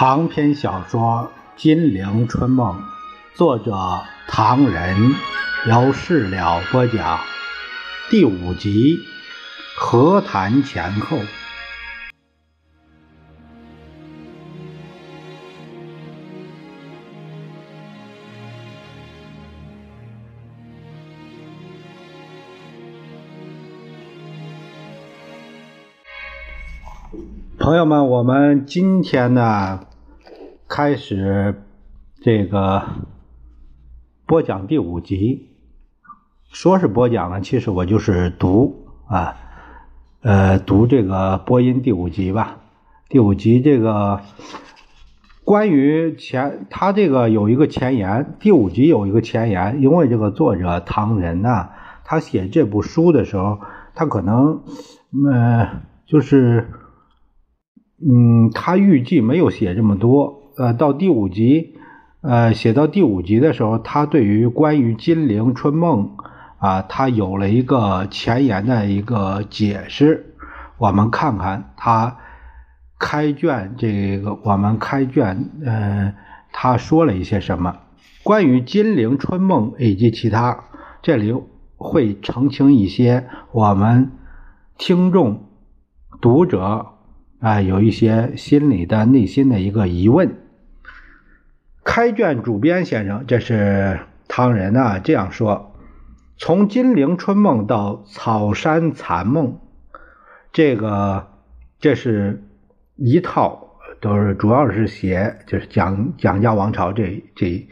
长篇小说《金陵春梦》，作者唐人，由事了播讲，第五集，和谈前后。朋友们，我们今天呢开始这个播讲第五集。说是播讲呢，其实我就是读啊，呃，读这个播音第五集吧。第五集这个关于前，他这个有一个前言，第五集有一个前言，因为这个作者唐人呢，他写这部书的时候，他可能呃就是。嗯，他预计没有写这么多。呃，到第五集，呃，写到第五集的时候，他对于关于《金陵春梦》啊，他有了一个前言的一个解释。我们看看他开卷这个，我们开卷，呃，他说了一些什么关于《金陵春梦》以及其他，这里会澄清一些我们听众、读者。啊，有一些心里的内心的一个疑问。开卷主编先生，这是唐人啊这样说：从《金陵春梦》到《草山残梦》，这个这是一套，都是主要是写就是蒋蒋家王朝这这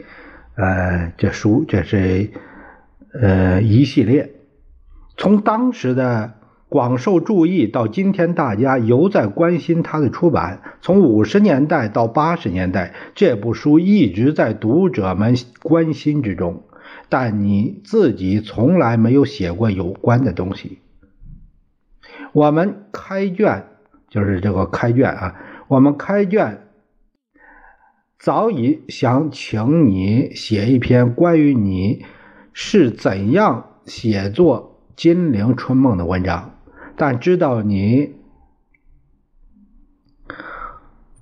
呃这书，这是呃一系列，从当时的。广受注意，到今天大家犹在关心他的出版。从五十年代到八十年代，这部书一直在读者们关心之中，但你自己从来没有写过有关的东西。我们开卷，就是这个开卷啊，我们开卷早已想请你写一篇关于你是怎样写作《金陵春梦》的文章。但知道你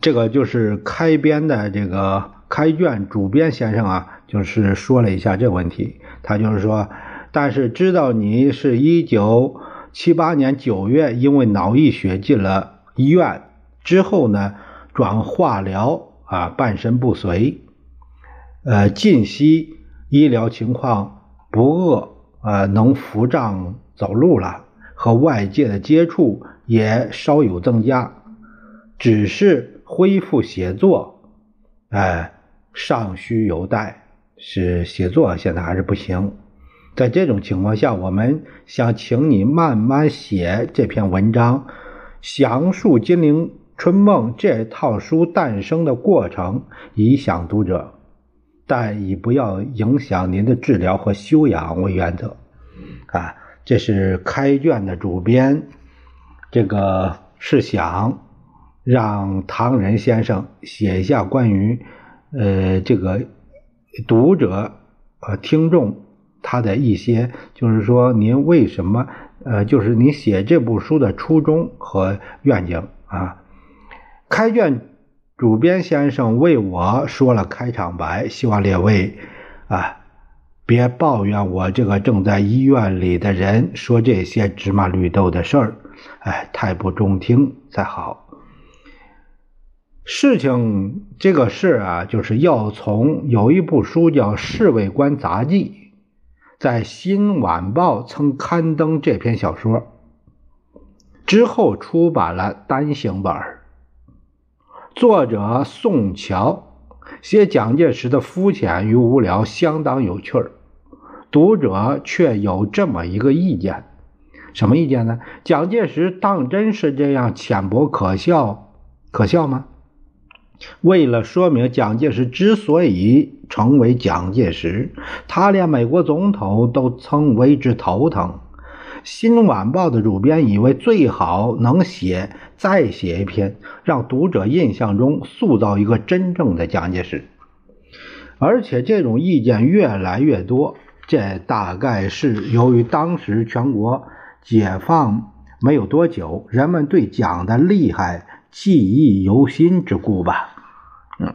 这个就是开编的这个开卷主编先生啊，就是说了一下这个问题。他就是说，但是知道你是一九七八年九月因为脑溢血进了医院之后呢，转化疗啊，半身不遂，呃，近期医疗情况不恶，呃，能扶杖走路了。和外界的接触也稍有增加，只是恢复写作，哎，尚需有待。是写作现在还是不行。在这种情况下，我们想请你慢慢写这篇文章，详述《金陵春梦》这套书诞生的过程，以享读者，但以不要影响您的治疗和修养为原则，啊。这是开卷的主编，这个是想让唐人先生写一下关于呃这个读者呃听众他的一些，就是说您为什么呃就是你写这部书的初衷和愿景啊。开卷主编先生为我说了开场白，希望列位啊。别抱怨我这个正在医院里的人说这些芝麻绿豆的事儿，哎，太不中听才好。事情这个事啊，就是要从有一部书叫《侍卫官杂记》，在《新晚报》曾刊登这篇小说，之后出版了单行本作者宋乔写蒋介石的肤浅与无聊，相当有趣儿。读者却有这么一个意见，什么意见呢？蒋介石当真是这样浅薄可笑？可笑吗？为了说明蒋介石之所以成为蒋介石，他连美国总统都曾为之头疼。《新晚报》的主编以为最好能写再写一篇，让读者印象中塑造一个真正的蒋介石，而且这种意见越来越多。这大概是由于当时全国解放没有多久，人们对蒋的厉害记忆犹新之故吧。嗯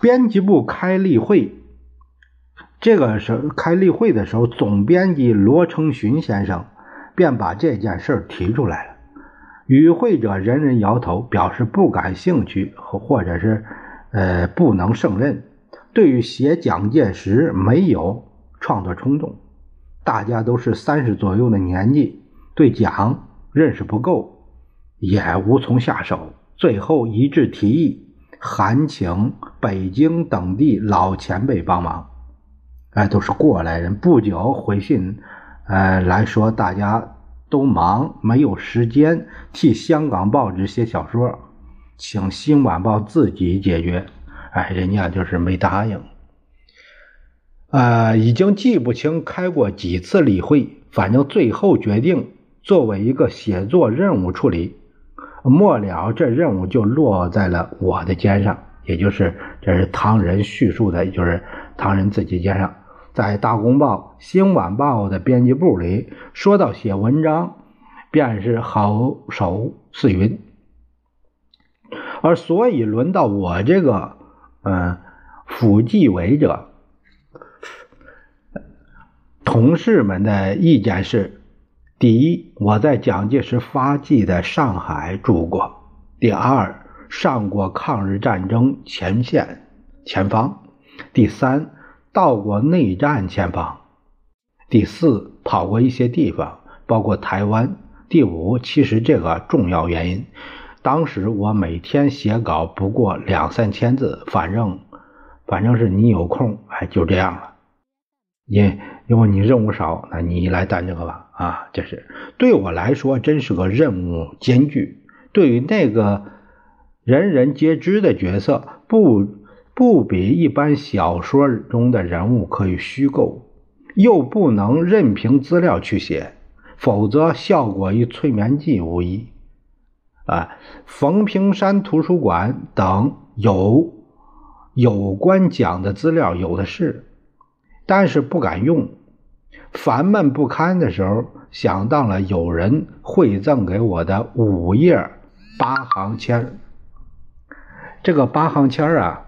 编辑部开例会，这个时开例会的时候，总编辑罗成勋先生便把这件事提出来了。与会者人人摇头，表示不感兴趣，或或者是呃不能胜任。对于写蒋介石没有创作冲动，大家都是三十左右的年纪，对蒋认识不够，也无从下手。最后一致提议。函请北京等地老前辈帮忙，哎，都是过来人。不久回信，呃，来说大家都忙，没有时间替香港报纸写小说，请《新晚报》自己解决。哎，人家就是没答应。呃，已经记不清开过几次例会，反正最后决定作为一个写作任务处理。末了，这任务就落在了我的肩上，也就是这是唐人叙述的，就是唐人自己肩上。在《大公报》《新晚报》的编辑部里，说到写文章，便是好手似云。而所以轮到我这个，嗯，辅纪委者，同事们的意见是。第一，我在蒋介石发迹的上海住过；第二，上过抗日战争前线前方；第三，到过内战前方；第四，跑过一些地方，包括台湾；第五，其实这个重要原因，当时我每天写稿不过两三千字，反正反正是你有空，哎，就这样了。因因为你任务少，那你来担这个吧。啊，这是对我来说真是个任务艰巨。对于那个人人皆知的角色，不不比一般小说中的人物可以虚构，又不能任凭资料去写，否则效果与催眠剂无异。啊，冯平山图书馆等有有关讲的资料有的是。但是不敢用，烦闷不堪的时候，想到了有人馈赠给我的五页八行签这个八行签啊，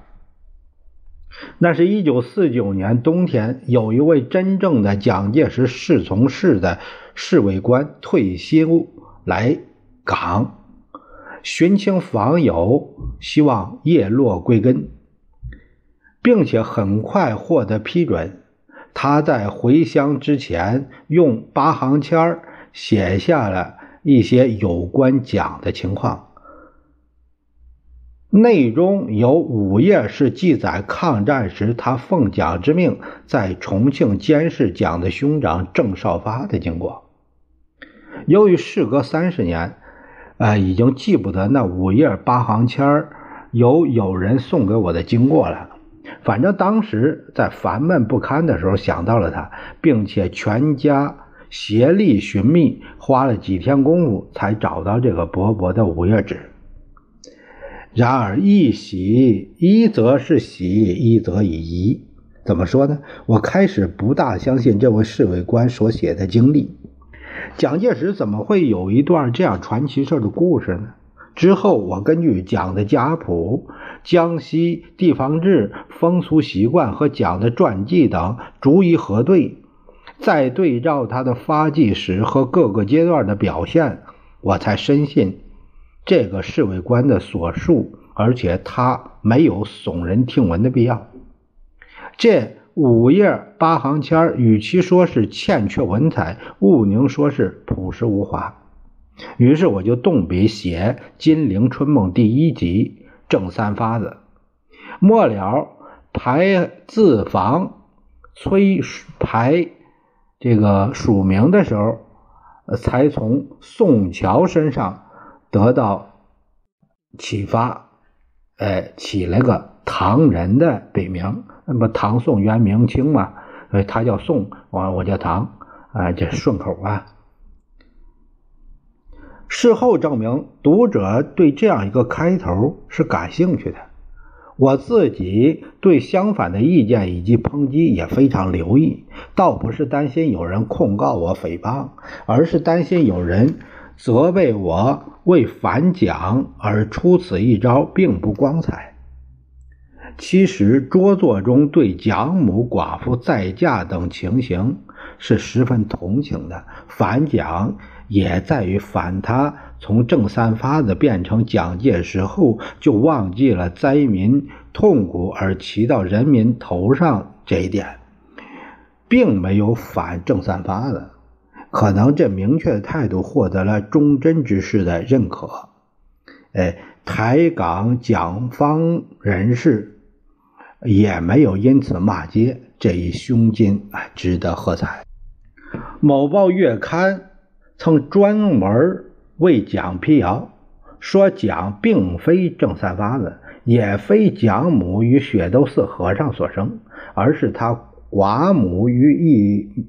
那是一九四九年冬天，有一位真正的蒋介石侍从室的侍卫官退休来港寻亲访友，希望叶落归根，并且很快获得批准。他在回乡之前，用八行签儿写下了一些有关蒋的情况，内中有五页是记载抗战时他奉蒋之命在重庆监视蒋的兄长郑少发的经过。由于事隔三十年，呃，已经记不得那五页八行签儿有有人送给我的经过了。反正当时在烦闷不堪的时候想到了他，并且全家协力寻觅，花了几天功夫才找到这个薄薄的五页纸。然而一喜，一则是喜，一则以疑。怎么说呢？我开始不大相信这位侍卫官所写的经历。蒋介石怎么会有一段这样传奇式的故事呢？之后，我根据蒋的家谱、江西地方志、风俗习惯和蒋的传记等逐一核对，再对照他的发迹史和各个阶段的表现，我才深信这个侍卫官的所述，而且他没有耸人听闻的必要。这五页八行签与其说是欠缺文采，毋宁说是朴实无华。于是我就动笔写《金陵春梦》第一集正三发子，末了排字房催排这个署名的时候，才从宋乔身上得到启发，哎，起了个唐人的笔名，那么唐宋元明清嘛，呃，他叫宋，我我叫唐，啊，这顺口啊。事后证明，读者对这样一个开头是感兴趣的。我自己对相反的意见以及抨击也非常留意，倒不是担心有人控告我诽谤，而是担心有人责备我为反蒋而出此一招，并不光彩。其实拙作中对蒋母、寡妇再嫁等情形是十分同情的，反蒋也在于反他从正三发子变成蒋介石后，就忘记了灾民痛苦而骑到人民头上这一点，并没有反正三发子。可能这明确的态度获得了忠贞之士的认可。哎，台港蒋方人士也没有因此骂街，这一胸襟啊，值得喝彩。某报月刊曾专门为蒋辟谣，说蒋并非正三八子，也非蒋母与雪窦寺和尚所生，而是他寡母与一。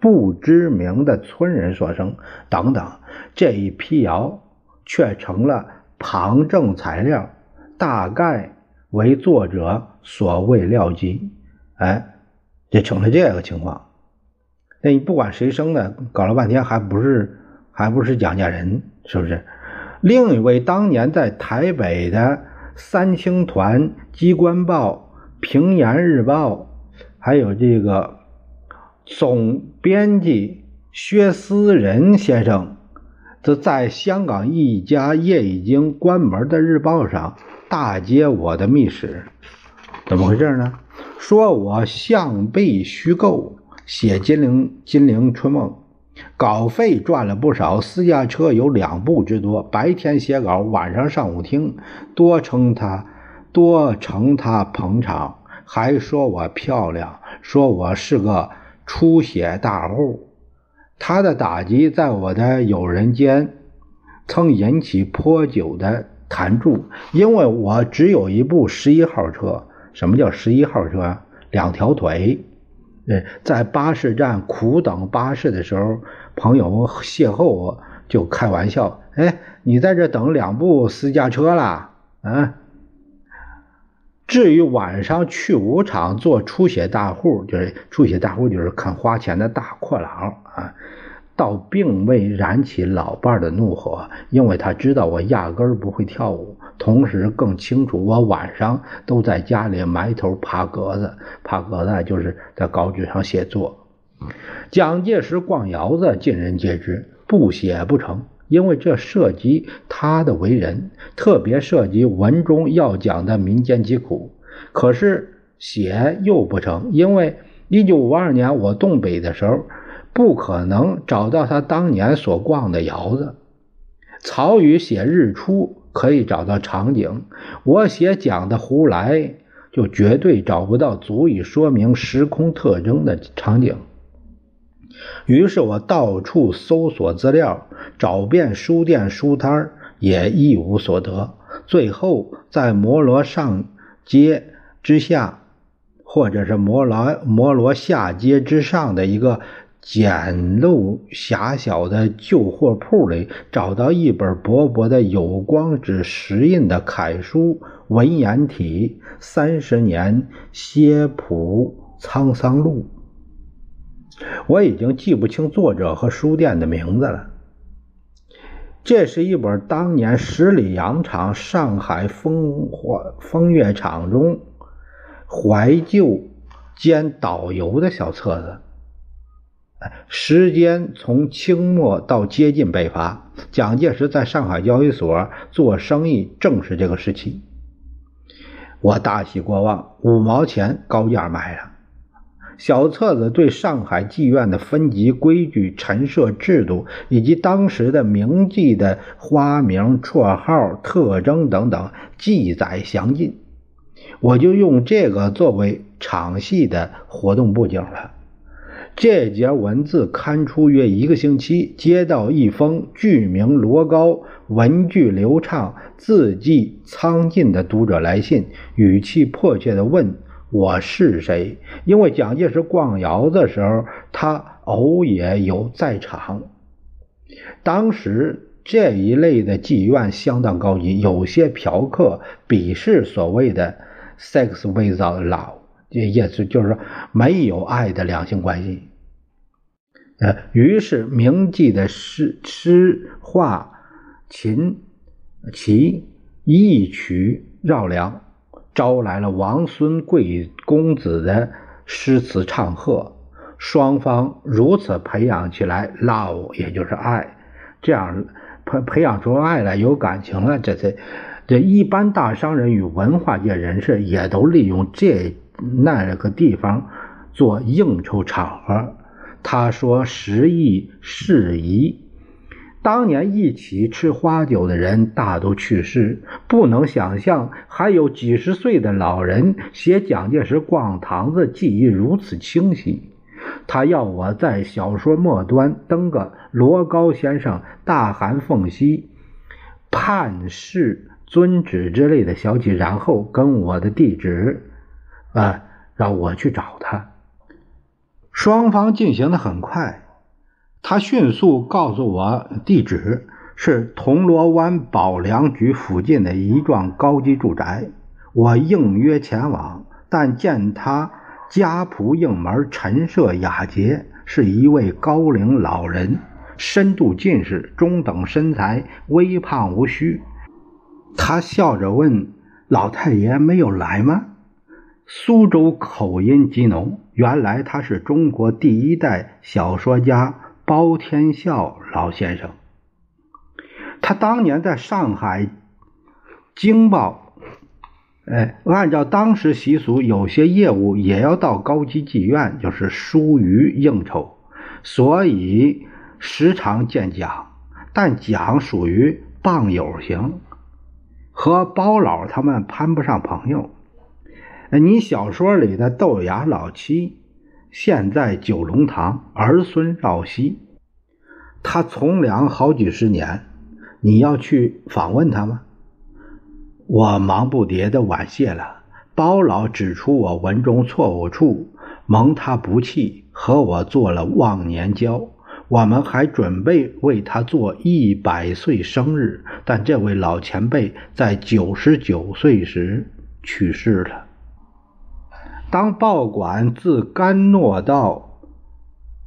不知名的村人所生等等，这一辟谣却成了旁证材料，大概为作者所谓料机。哎，就成了这个情况。那你不管谁生的，搞了半天还不是还不是蒋家人，是不是？另一位当年在台北的三青团、机关报、平阳日报，还有这个。总编辑薛思仁先生则在香港一家业已经关门的日报上大揭我的秘史，怎么回事呢？说我象背虚构写《金陵金陵春梦》，稿费赚了不少，私家车有两部之多，白天写稿，晚上上舞厅，多称他多称他捧场，还说我漂亮，说我是个。出血大户，他的打击在我的友人间曾引起颇久的谈注，因为我只有一部十一号车。什么叫十一号车？两条腿。呃，在巴士站苦等巴士的时候，朋友邂逅我，就开玩笑：“哎，你在这等两部私家车啦？”啊。至于晚上去舞场做出血大户，就是出血大户，就是肯花钱的大阔佬啊，倒并未燃起老伴的怒火，因为他知道我压根儿不会跳舞，同时更清楚我晚上都在家里埋头爬格子，爬格子就是在稿纸上写作。蒋介石逛窑子，尽人皆知，不写不成。因为这涉及他的为人，特别涉及文中要讲的民间疾苦。可是写又不成，因为一九五二年我东北的时候，不可能找到他当年所逛的窑子。曹禺写日出可以找到场景，我写讲的胡来就绝对找不到足以说明时空特征的场景。于是我到处搜索资料，找遍书店、书摊也一无所得。最后在摩罗上街之下，或者是摩罗摩罗下街之上的一个简陋狭小的旧货铺里，找到一本薄薄的有光纸石印的楷书文言体《三十年歇浦沧桑录》。我已经记不清作者和书店的名字了。这是一本当年十里洋场上海风华风月场中怀旧兼导游的小册子。时间从清末到接近北伐，蒋介石在上海交易所做生意，正是这个时期。我大喜过望，五毛钱高价买了。小册子对上海妓院的分级规矩、陈设制度，以及当时的名妓的花名、绰号、特征等等记载详尽。我就用这个作为场戏的活动布景了。这节文字刊出约一个星期，接到一封剧名罗高、文句流畅、字迹苍劲的读者来信，语气迫切地问。我是谁？因为蒋介石逛窑的时候，他偶也有在场。当时这一类的妓院相当高级，有些嫖客鄙视所谓的 “sex without love”，也也是就是说没有爱的两性关系。呃，于是名妓的诗、诗画、琴、棋一曲绕梁。招来了王孙贵公子的诗词唱和，双方如此培养起来，love 也就是爱，这样培培养出爱来，有感情了，这才这一般大商人与文化界人士也都利用这那个地方做应酬场合。他说：“时宜事宜。”当年一起吃花酒的人大都去世，不能想象还有几十岁的老人写蒋介石逛堂子记忆如此清晰。他要我在小说末端登个罗高先生大寒奉兮，判事遵旨之类的消息，然后跟我的地址，啊，让我去找他。双方进行的很快。他迅速告诉我地址是铜锣湾保良局附近的一幢高级住宅。我应约前往，但见他家仆应门，陈设雅洁，是一位高龄老人，深度近视，中等身材，微胖无须。他笑着问：“老太爷没有来吗？”苏州口音极浓，原来他是中国第一代小说家。包天笑老先生，他当年在上海《京报》，哎，按照当时习俗，有些业务也要到高级妓院，就是疏于应酬，所以时常见蒋。但蒋属于棒友型，和包老他们攀不上朋友。你小说里的豆芽老七。现在九龙塘儿孙绕膝，他从良好几十年，你要去访问他吗？我忙不迭的婉谢了。包老指出我文中错误处，蒙他不弃，和我做了忘年交。我们还准备为他做一百岁生日，但这位老前辈在九十九岁时去世了。当报馆自甘诺到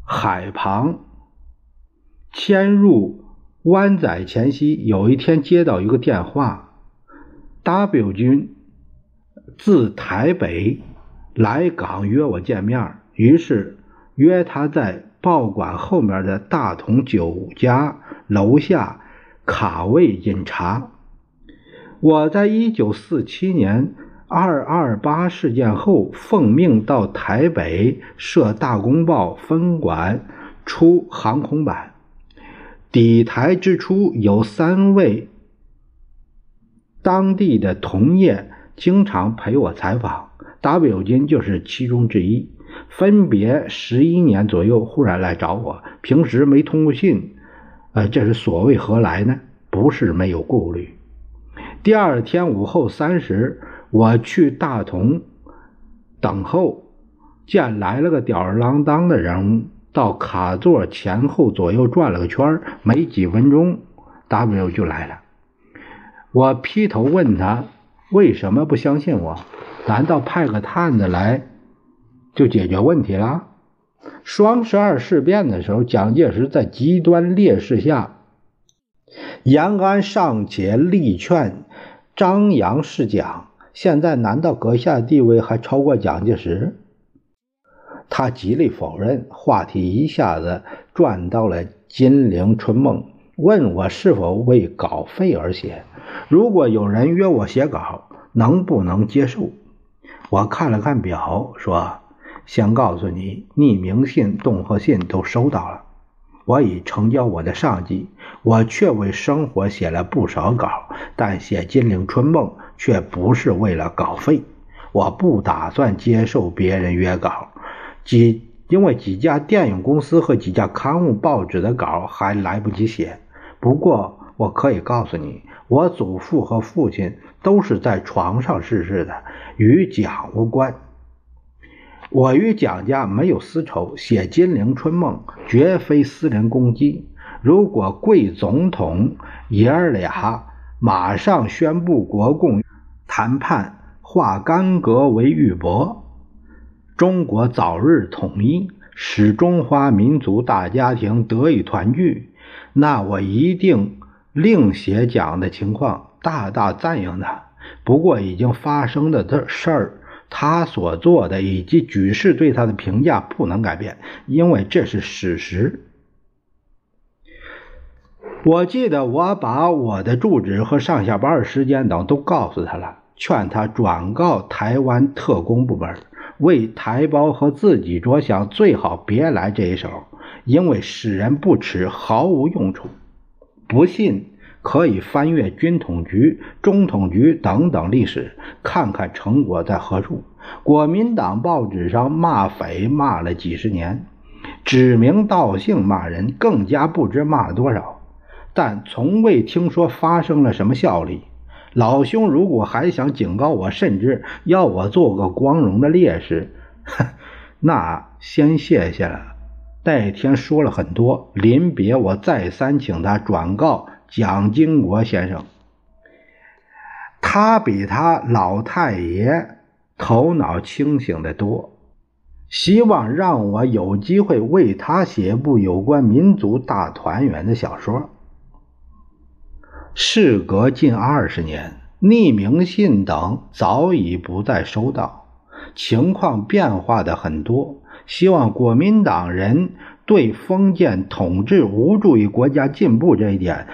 海旁迁入湾仔前夕，有一天接到一个电话，W 军自台北来港约我见面，于是约他在报馆后面的大同酒家楼下卡位饮茶。我在一九四七年。二二八事件后，奉命到台北设大公报分馆，出航空版。抵台之初，有三位当地的同业经常陪我采访，W 君就是其中之一。分别十一年左右，忽然来找我，平时没通过信，呃，这是所谓何来呢？不是没有顾虑。第二天午后三时。我去大同等候，见来了个吊儿郎当的人物，到卡座前后左右转了个圈没几分钟，W 就来了。我劈头问他为什么不相信我？难道派个探子来就解决问题了？双十二事变的时候，蒋介石在极端劣势下，延安尚且力劝张杨释蒋。现在难道阁下地位还超过蒋介石？他极力否认，话题一下子转到了《金陵春梦》，问我是否为稿费而写。如果有人约我写稿，能不能接受？我看了看表，说：“先告诉你，匿名信、恫吓信都收到了。我已成交我的上级，我却为生活写了不少稿，但写《金陵春梦》。”却不是为了稿费，我不打算接受别人约稿，几因为几家电影公司和几家刊物报纸的稿还来不及写。不过我可以告诉你，我祖父和父亲都是在床上逝世的，与蒋无关。我与蒋家没有私仇，写《金陵春梦》绝非私人攻击。如果贵总统爷儿俩马上宣布国共。谈判化干戈为玉帛，中国早日统一，使中华民族大家庭得以团聚。那我一定另写讲的情况，大大赞扬他。不过已经发生的这事儿，他所做的以及举世对他的评价不能改变，因为这是事实。我记得我把我的住址和上下班时间等都告诉他了，劝他转告台湾特工部门，为台胞和自己着想，最好别来这一手，因为使人不齿，毫无用处。不信可以翻阅军统局、中统局等等历史，看看成果在何处。国民党报纸上骂匪骂了几十年，指名道姓骂人，更加不知骂了多少。但从未听说发生了什么效力。老兄，如果还想警告我，甚至要我做个光荣的烈士，那先谢谢了。戴天说了很多，临别我再三请他转告蒋经国先生，他比他老太爷头脑清醒的多，希望让我有机会为他写一部有关民族大团圆的小说。事隔近二十年，匿名信等早已不再收到，情况变化的很多。希望国民党人对封建统治无助于国家进步这一点，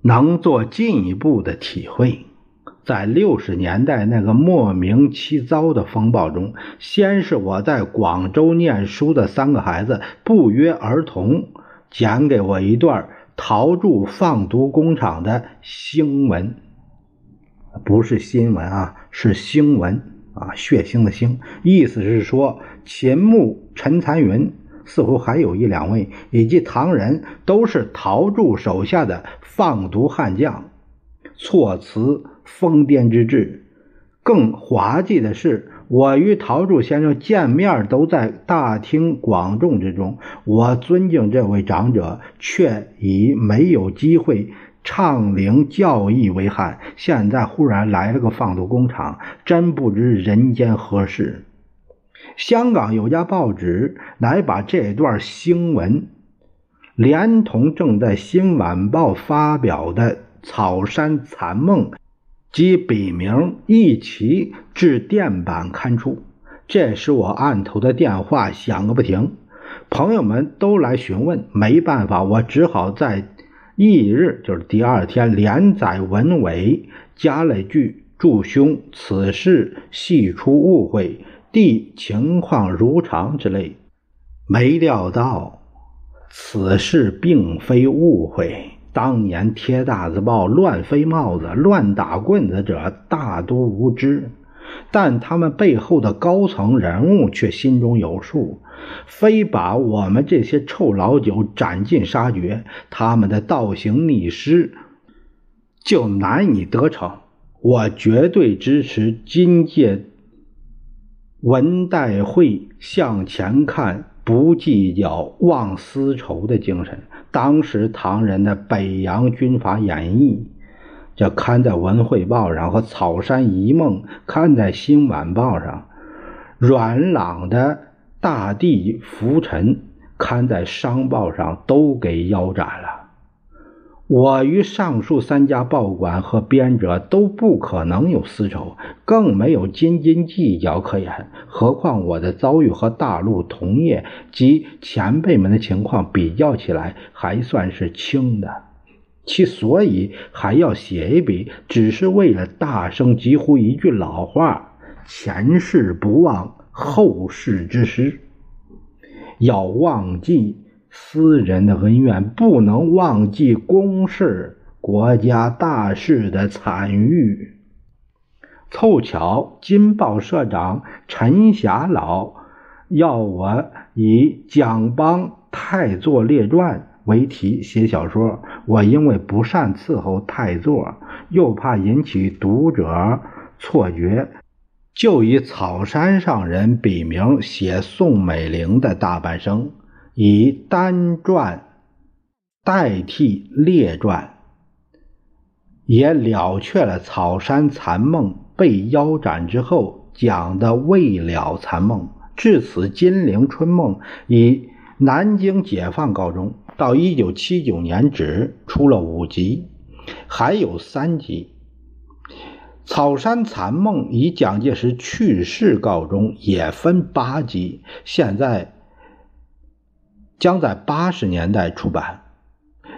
能做进一步的体会。在六十年代那个莫名其糟的风暴中，先是我在广州念书的三个孩子不约而同讲给我一段。陶铸放毒工厂的新闻，不是新闻啊，是新闻啊，血腥的腥，意思是说秦牧、陈残云，似乎还有一两位，以及唐人，都是陶铸手下的放毒悍将。措辞疯癫之至，更滑稽的是。我与陶铸先生见面都在大庭广众之中，我尊敬这位长者，却已没有机会畅领教义为憾。现在忽然来了个放毒工厂，真不知人间何事。香港有家报纸来把这段新闻，连同正在《新晚报》发表的《草山残梦》。及笔名一起至电版刊出，这时我案头的电话响个不停，朋友们都来询问，没办法，我只好在翌日，就是第二天连载文尾，加了句“祝兄此事系出误会，弟情况如常”之类。没料到此事并非误会。当年贴大字报、乱飞帽子、乱打棍子者大多无知，但他们背后的高层人物却心中有数，非把我们这些臭老九斩尽杀绝，他们的倒行逆施就难以得逞。我绝对支持今届文代会向前看，不计较忘私仇的精神。当时唐人的《北洋军阀演义》这刊在《文汇报》上，和《草山遗梦》刊在《新晚报》上，阮朗的《大地浮沉》刊在《商报》上，都给腰斩了。我与上述三家报馆和编者都不可能有私仇，更没有斤斤计较可言。何况我的遭遇和大陆同业及前辈们的情况比较起来，还算是轻的。其所以还要写一笔，只是为了大声疾呼一句老话：前事不忘，后事之师。要忘记。私人的恩怨不能忘记公事、国家大事的参与。凑巧，金报社长陈霞老要我以《蒋邦太座列传》为题写小说，我因为不善伺候太座，又怕引起读者错觉，就以草山上人笔名写宋美龄的大半生。以单传代替列传，也了却了草山残梦被腰斩之后讲的未了残梦。至此，《金陵春梦》以南京解放告终。到一九七九年止，出了五集，还有三集。草山残梦以蒋介石去世告终，也分八集，现在将在八十年代出版。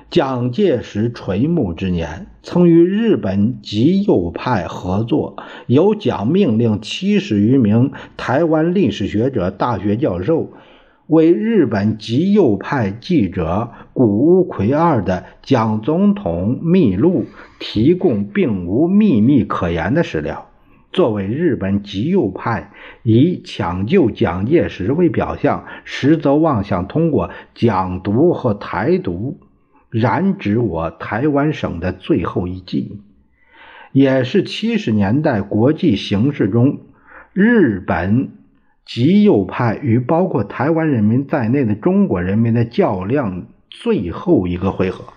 蒋介石垂暮之年，曾与日本极右派合作，由蒋命令七十余名台湾历史学者、大学教授。为日本极右派记者谷屋奎二的蒋总统秘录提供并无秘密可言的史料。作为日本极右派以抢救蒋介石为表象，实则妄想通过蒋独和台独染指我台湾省的最后一击，也是七十年代国际形势中日本。极右派与包括台湾人民在内的中国人民的较量最后一个回合。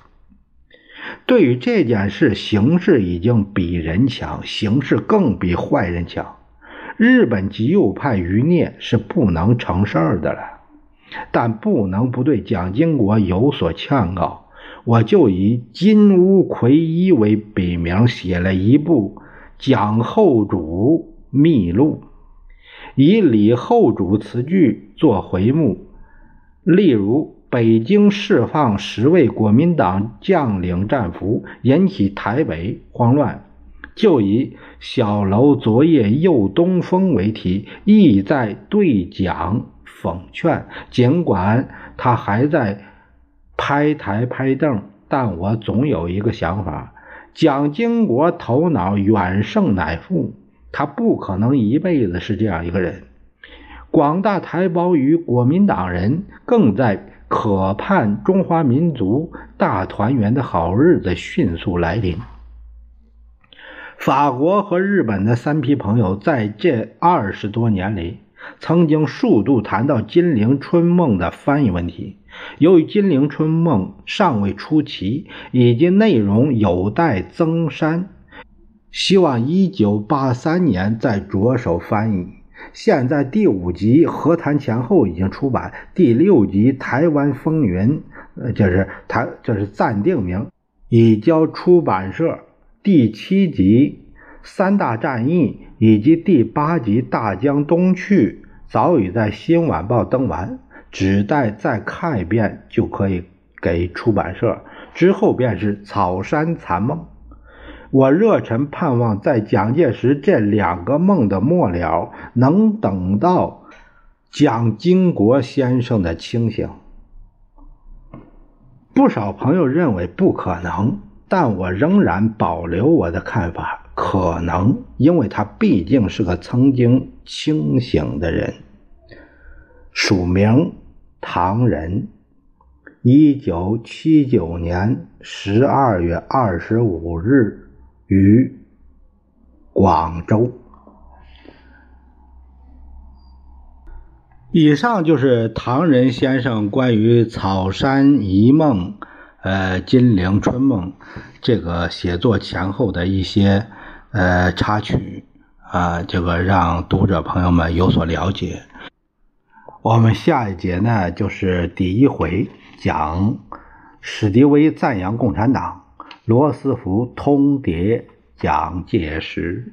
对于这件事，形势已经比人强，形势更比坏人强。日本极右派余孽是不能成事儿的了，但不能不对蒋经国有所劝告。我就以金乌奎一为笔名，写了一部《蒋后主秘录》。以李后主词句做回目，例如北京释放十位国民党将领战俘，引起台北慌乱，就以小楼昨夜又东风为题，意在对蒋讽劝。尽管他还在拍台拍凳，但我总有一个想法：蒋经国头脑远胜乃父。他不可能一辈子是这样一个人。广大台胞与国民党人更在渴盼中华民族大团圆的好日子迅速来临。法国和日本的三批朋友在这二十多年里，曾经数度谈到《金陵春梦》的翻译问题。由于《金陵春梦》尚未出齐，以及内容有待增删。希望一九八三年再着手翻译。现在第五集《和谈前后》已经出版，第六集《台湾风云》呃，就是台，这是暂定名，已交出版社。第七集《三大战役》以及第八集《大江东去》早已在《新晚报》登完，只待再看一遍就可以给出版社。之后便是《草山残梦》。我热忱盼望，在蒋介石这两个梦的末了，能等到蒋经国先生的清醒。不少朋友认为不可能，但我仍然保留我的看法：可能，因为他毕竟是个曾经清醒的人。署名：唐人，一九七九年十二月二十五日。于广州。以上就是唐人先生关于《草山一梦》呃《金陵春梦》这个写作前后的一些呃插曲啊，这个让读者朋友们有所了解。我们下一节呢，就是第一回讲史迪威赞扬共产党。罗斯福通牒蒋介石。